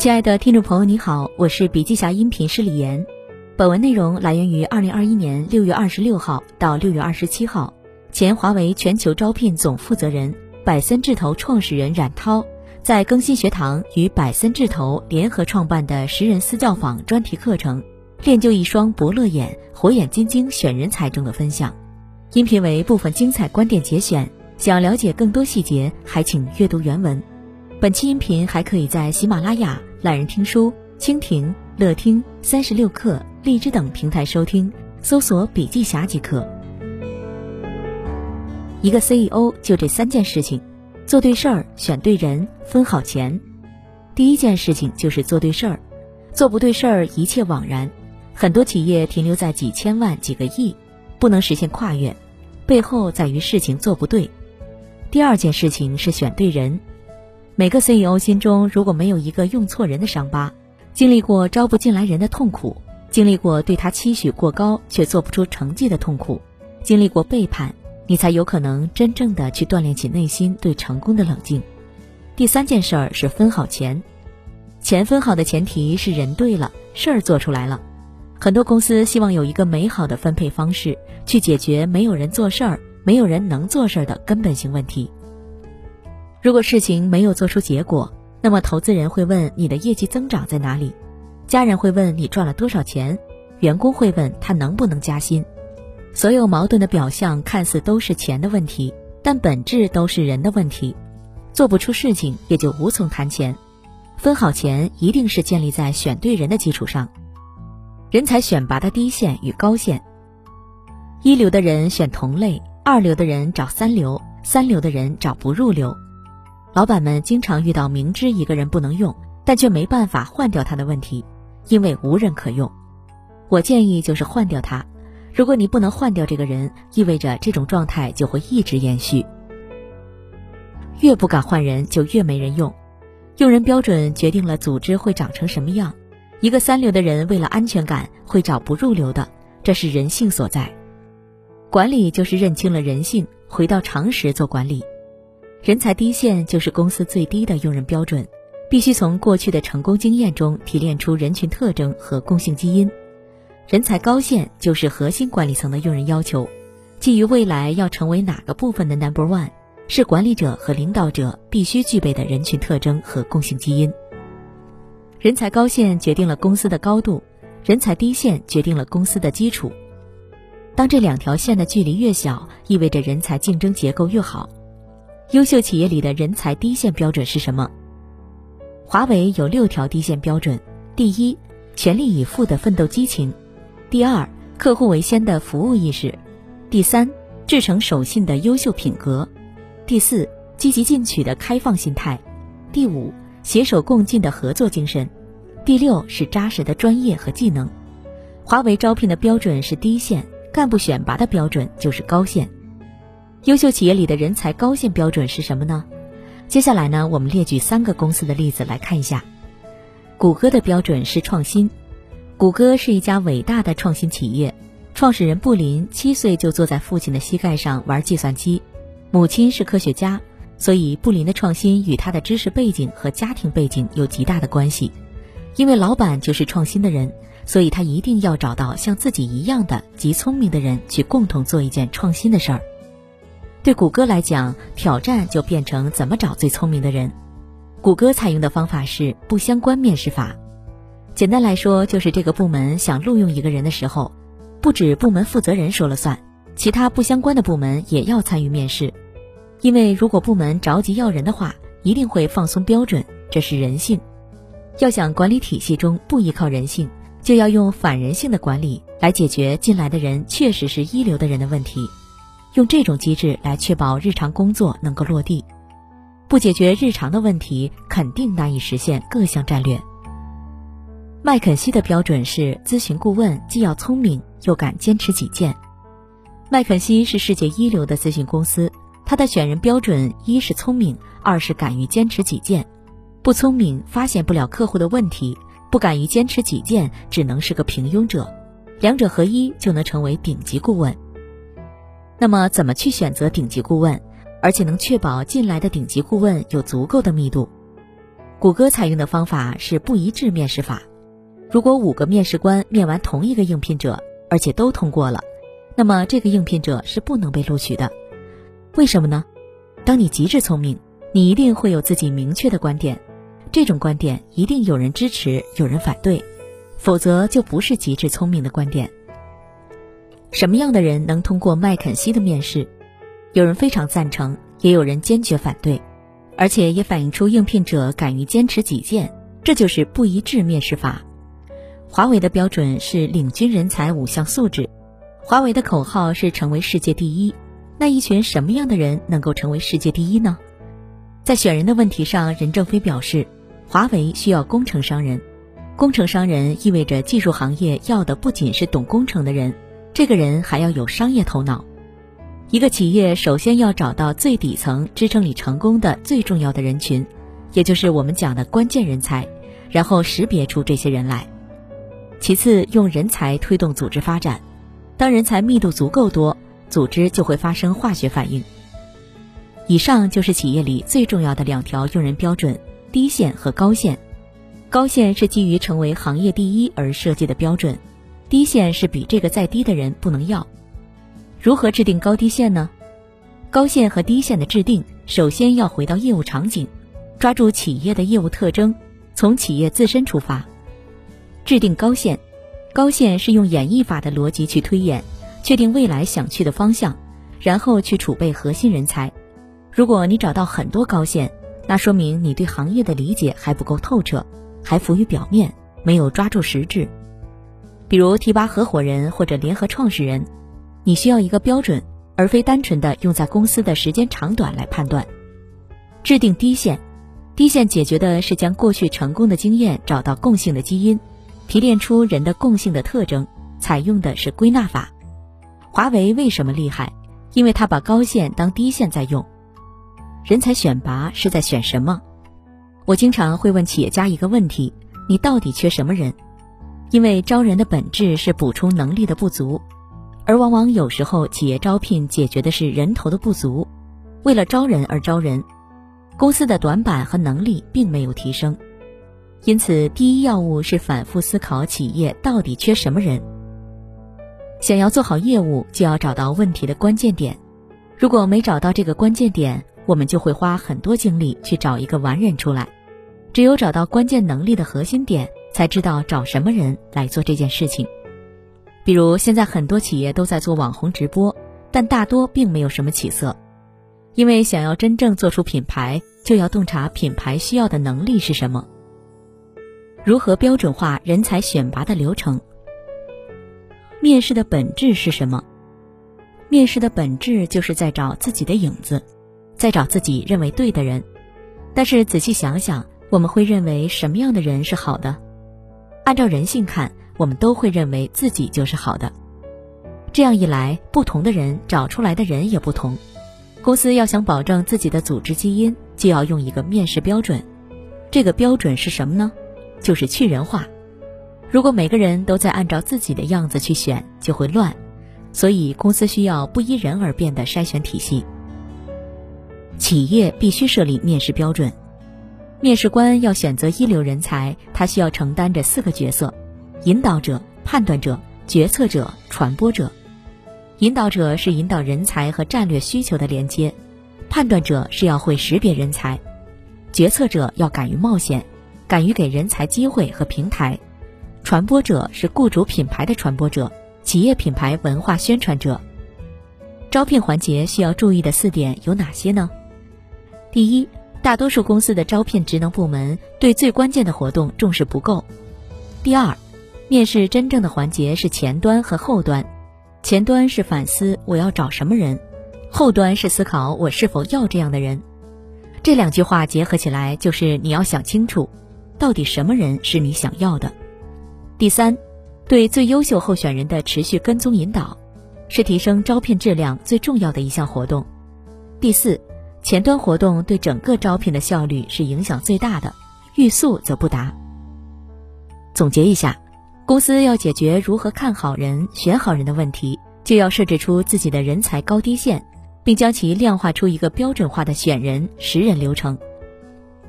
亲爱的听众朋友，你好，我是笔记侠音频师李岩。本文内容来源于二零二一年六月二十六号到六月二十七号，前华为全球招聘总负责人、百森智投创始人冉涛在更新学堂与百森智投联合创办的十人私教坊专题课程“练就一双伯乐眼，火眼金睛选人才”中的分享。音频为部分精彩观点节选，想了解更多细节，还请阅读原文。本期音频还可以在喜马拉雅、懒人听书、蜻蜓、乐听、三十六课、荔枝等平台收听，搜索“笔记侠”即可。一个 CEO 就这三件事情：做对事儿、选对人、分好钱。第一件事情就是做对事儿，做不对事儿一切枉然。很多企业停留在几千万、几个亿，不能实现跨越，背后在于事情做不对。第二件事情是选对人。每个 CEO 心中如果没有一个用错人的伤疤，经历过招不进来人的痛苦，经历过对他期许过高却做不出成绩的痛苦，经历过背叛，你才有可能真正的去锻炼起内心对成功的冷静。第三件事儿是分好钱，钱分好的前提是人对了，事儿做出来了。很多公司希望有一个美好的分配方式，去解决没有人做事儿、没有人能做事儿的根本性问题。如果事情没有做出结果，那么投资人会问你的业绩增长在哪里，家人会问你赚了多少钱，员工会问他能不能加薪。所有矛盾的表象看似都是钱的问题，但本质都是人的问题。做不出事情，也就无从谈钱。分好钱一定是建立在选对人的基础上。人才选拔的低线与高线，一流的人选同类，二流的人找三流，三流的人找不入流。老板们经常遇到明知一个人不能用，但却没办法换掉他的问题，因为无人可用。我建议就是换掉他。如果你不能换掉这个人，意味着这种状态就会一直延续。越不敢换人，就越没人用。用人标准决定了组织会长成什么样。一个三流的人为了安全感会找不入流的，这是人性所在。管理就是认清了人性，回到常识做管理。人才低线就是公司最低的用人标准，必须从过去的成功经验中提炼出人群特征和共性基因。人才高线就是核心管理层的用人要求，基于未来要成为哪个部分的 number one，是管理者和领导者必须具备的人群特征和共性基因。人才高线决定了公司的高度，人才低线决定了公司的基础。当这两条线的距离越小，意味着人才竞争结构越好。优秀企业里的人才低线标准是什么？华为有六条低线标准：第一，全力以赴的奋斗激情；第二，客户为先的服务意识；第三，至诚守信的优秀品格；第四，积极进取的开放心态；第五，携手共进的合作精神；第六是扎实的专业和技能。华为招聘的标准是低线，干部选拔的标准就是高线。优秀企业里的人才高线标准是什么呢？接下来呢，我们列举三个公司的例子来看一下。谷歌的标准是创新。谷歌是一家伟大的创新企业，创始人布林七岁就坐在父亲的膝盖上玩计算机，母亲是科学家，所以布林的创新与他的知识背景和家庭背景有极大的关系。因为老板就是创新的人，所以他一定要找到像自己一样的极聪明的人去共同做一件创新的事儿。对谷歌来讲，挑战就变成怎么找最聪明的人。谷歌采用的方法是不相关面试法。简单来说，就是这个部门想录用一个人的时候，不止部门负责人说了算，其他不相关的部门也要参与面试。因为如果部门着急要人的话，一定会放松标准，这是人性。要想管理体系中不依靠人性，就要用反人性的管理来解决进来的人确实是一流的人的问题。用这种机制来确保日常工作能够落地，不解决日常的问题，肯定难以实现各项战略。麦肯锡的标准是咨询顾问既要聪明又敢坚持己见。麦肯锡是世界一流的咨询公司，它的选人标准一是聪明，二是敢于坚持己见。不聪明发现不了客户的问题，不敢于坚持己见，只能是个平庸者。两者合一就能成为顶级顾问。那么，怎么去选择顶级顾问，而且能确保进来的顶级顾问有足够的密度？谷歌采用的方法是不一致面试法。如果五个面试官面完同一个应聘者，而且都通过了，那么这个应聘者是不能被录取的。为什么呢？当你极致聪明，你一定会有自己明确的观点，这种观点一定有人支持，有人反对，否则就不是极致聪明的观点。什么样的人能通过麦肯锡的面试？有人非常赞成，也有人坚决反对，而且也反映出应聘者敢于坚持己见，这就是不一致面试法。华为的标准是领军人才五项素质，华为的口号是成为世界第一。那一群什么样的人能够成为世界第一呢？在选人的问题上，任正非表示，华为需要工程商人。工程商人意味着技术行业要的不仅是懂工程的人，这个人还要有商业头脑。一个企业首先要找到最底层支撑你成功的最重要的人群，也就是我们讲的关键人才，然后识别出这些人来。其次，用人才推动组织发展。当人才密度足够多，组织就会发生化学反应。以上就是企业里最重要的两条用人标准：低线和高线。高线是基于成为行业第一而设计的标准，低线是比这个再低的人不能要。如何制定高低线呢？高线和低线的制定，首先要回到业务场景，抓住企业的业务特征，从企业自身出发。制定高线，高线是用演绎法的逻辑去推演，确定未来想去的方向，然后去储备核心人才。如果你找到很多高线，那说明你对行业的理解还不够透彻，还浮于表面，没有抓住实质。比如提拔合伙人或者联合创始人，你需要一个标准，而非单纯的用在公司的时间长短来判断。制定低线，低线解决的是将过去成功的经验找到共性的基因。提炼出人的共性的特征，采用的是归纳法。华为为什么厉害？因为它把高线当低线在用。人才选拔是在选什么？我经常会问企业家一个问题：你到底缺什么人？因为招人的本质是补充能力的不足，而往往有时候企业招聘解决的是人头的不足。为了招人而招人，公司的短板和能力并没有提升。因此，第一要务是反复思考企业到底缺什么人。想要做好业务，就要找到问题的关键点。如果没找到这个关键点，我们就会花很多精力去找一个完人出来。只有找到关键能力的核心点，才知道找什么人来做这件事情。比如，现在很多企业都在做网红直播，但大多并没有什么起色。因为想要真正做出品牌，就要洞察品牌需要的能力是什么。如何标准化人才选拔的流程？面试的本质是什么？面试的本质就是在找自己的影子，在找自己认为对的人。但是仔细想想，我们会认为什么样的人是好的？按照人性看，我们都会认为自己就是好的。这样一来，不同的人找出来的人也不同。公司要想保证自己的组织基因，就要用一个面试标准。这个标准是什么呢？就是去人化。如果每个人都在按照自己的样子去选，就会乱。所以公司需要不依人而变的筛选体系。企业必须设立面试标准。面试官要选择一流人才，他需要承担着四个角色：引导者、判断者、决策者、传播者。引导者是引导人才和战略需求的连接，判断者是要会识别人才，决策者要敢于冒险。敢于给人才机会和平台，传播者是雇主品牌的传播者，企业品牌文化宣传者。招聘环节需要注意的四点有哪些呢？第一，大多数公司的招聘职能部门对最关键的活动重视不够。第二，面试真正的环节是前端和后端，前端是反思我要找什么人，后端是思考我是否要这样的人。这两句话结合起来就是你要想清楚。到底什么人是你想要的？第三，对最优秀候选人的持续跟踪引导，是提升招聘质量最重要的一项活动。第四，前端活动对整个招聘的效率是影响最大的，欲速则不达。总结一下，公司要解决如何看好人、选好人的问题，就要设置出自己的人才高低线，并将其量化出一个标准化的选人识人流程。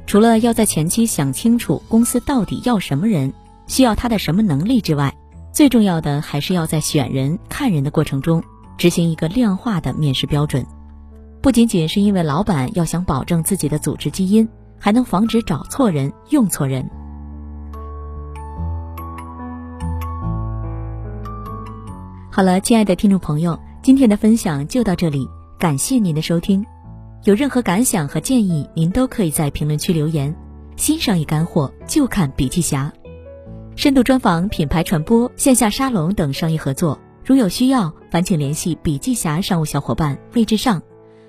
除了要在前期想清楚公司到底要什么人，需要他的什么能力之外，最重要的还是要在选人、看人的过程中执行一个量化的面试标准。不仅仅是因为老板要想保证自己的组织基因，还能防止找错人、用错人。好了，亲爱的听众朋友，今天的分享就到这里，感谢您的收听。有任何感想和建议，您都可以在评论区留言。新商业干货就看笔记侠，深度专访、品牌传播、线下沙龙等商业合作，如有需要，烦请联系笔记侠商务小伙伴魏志尚，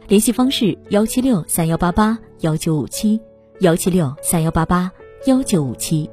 联系方式：幺七六三幺八八幺九五七，幺七六三幺八八幺九五七。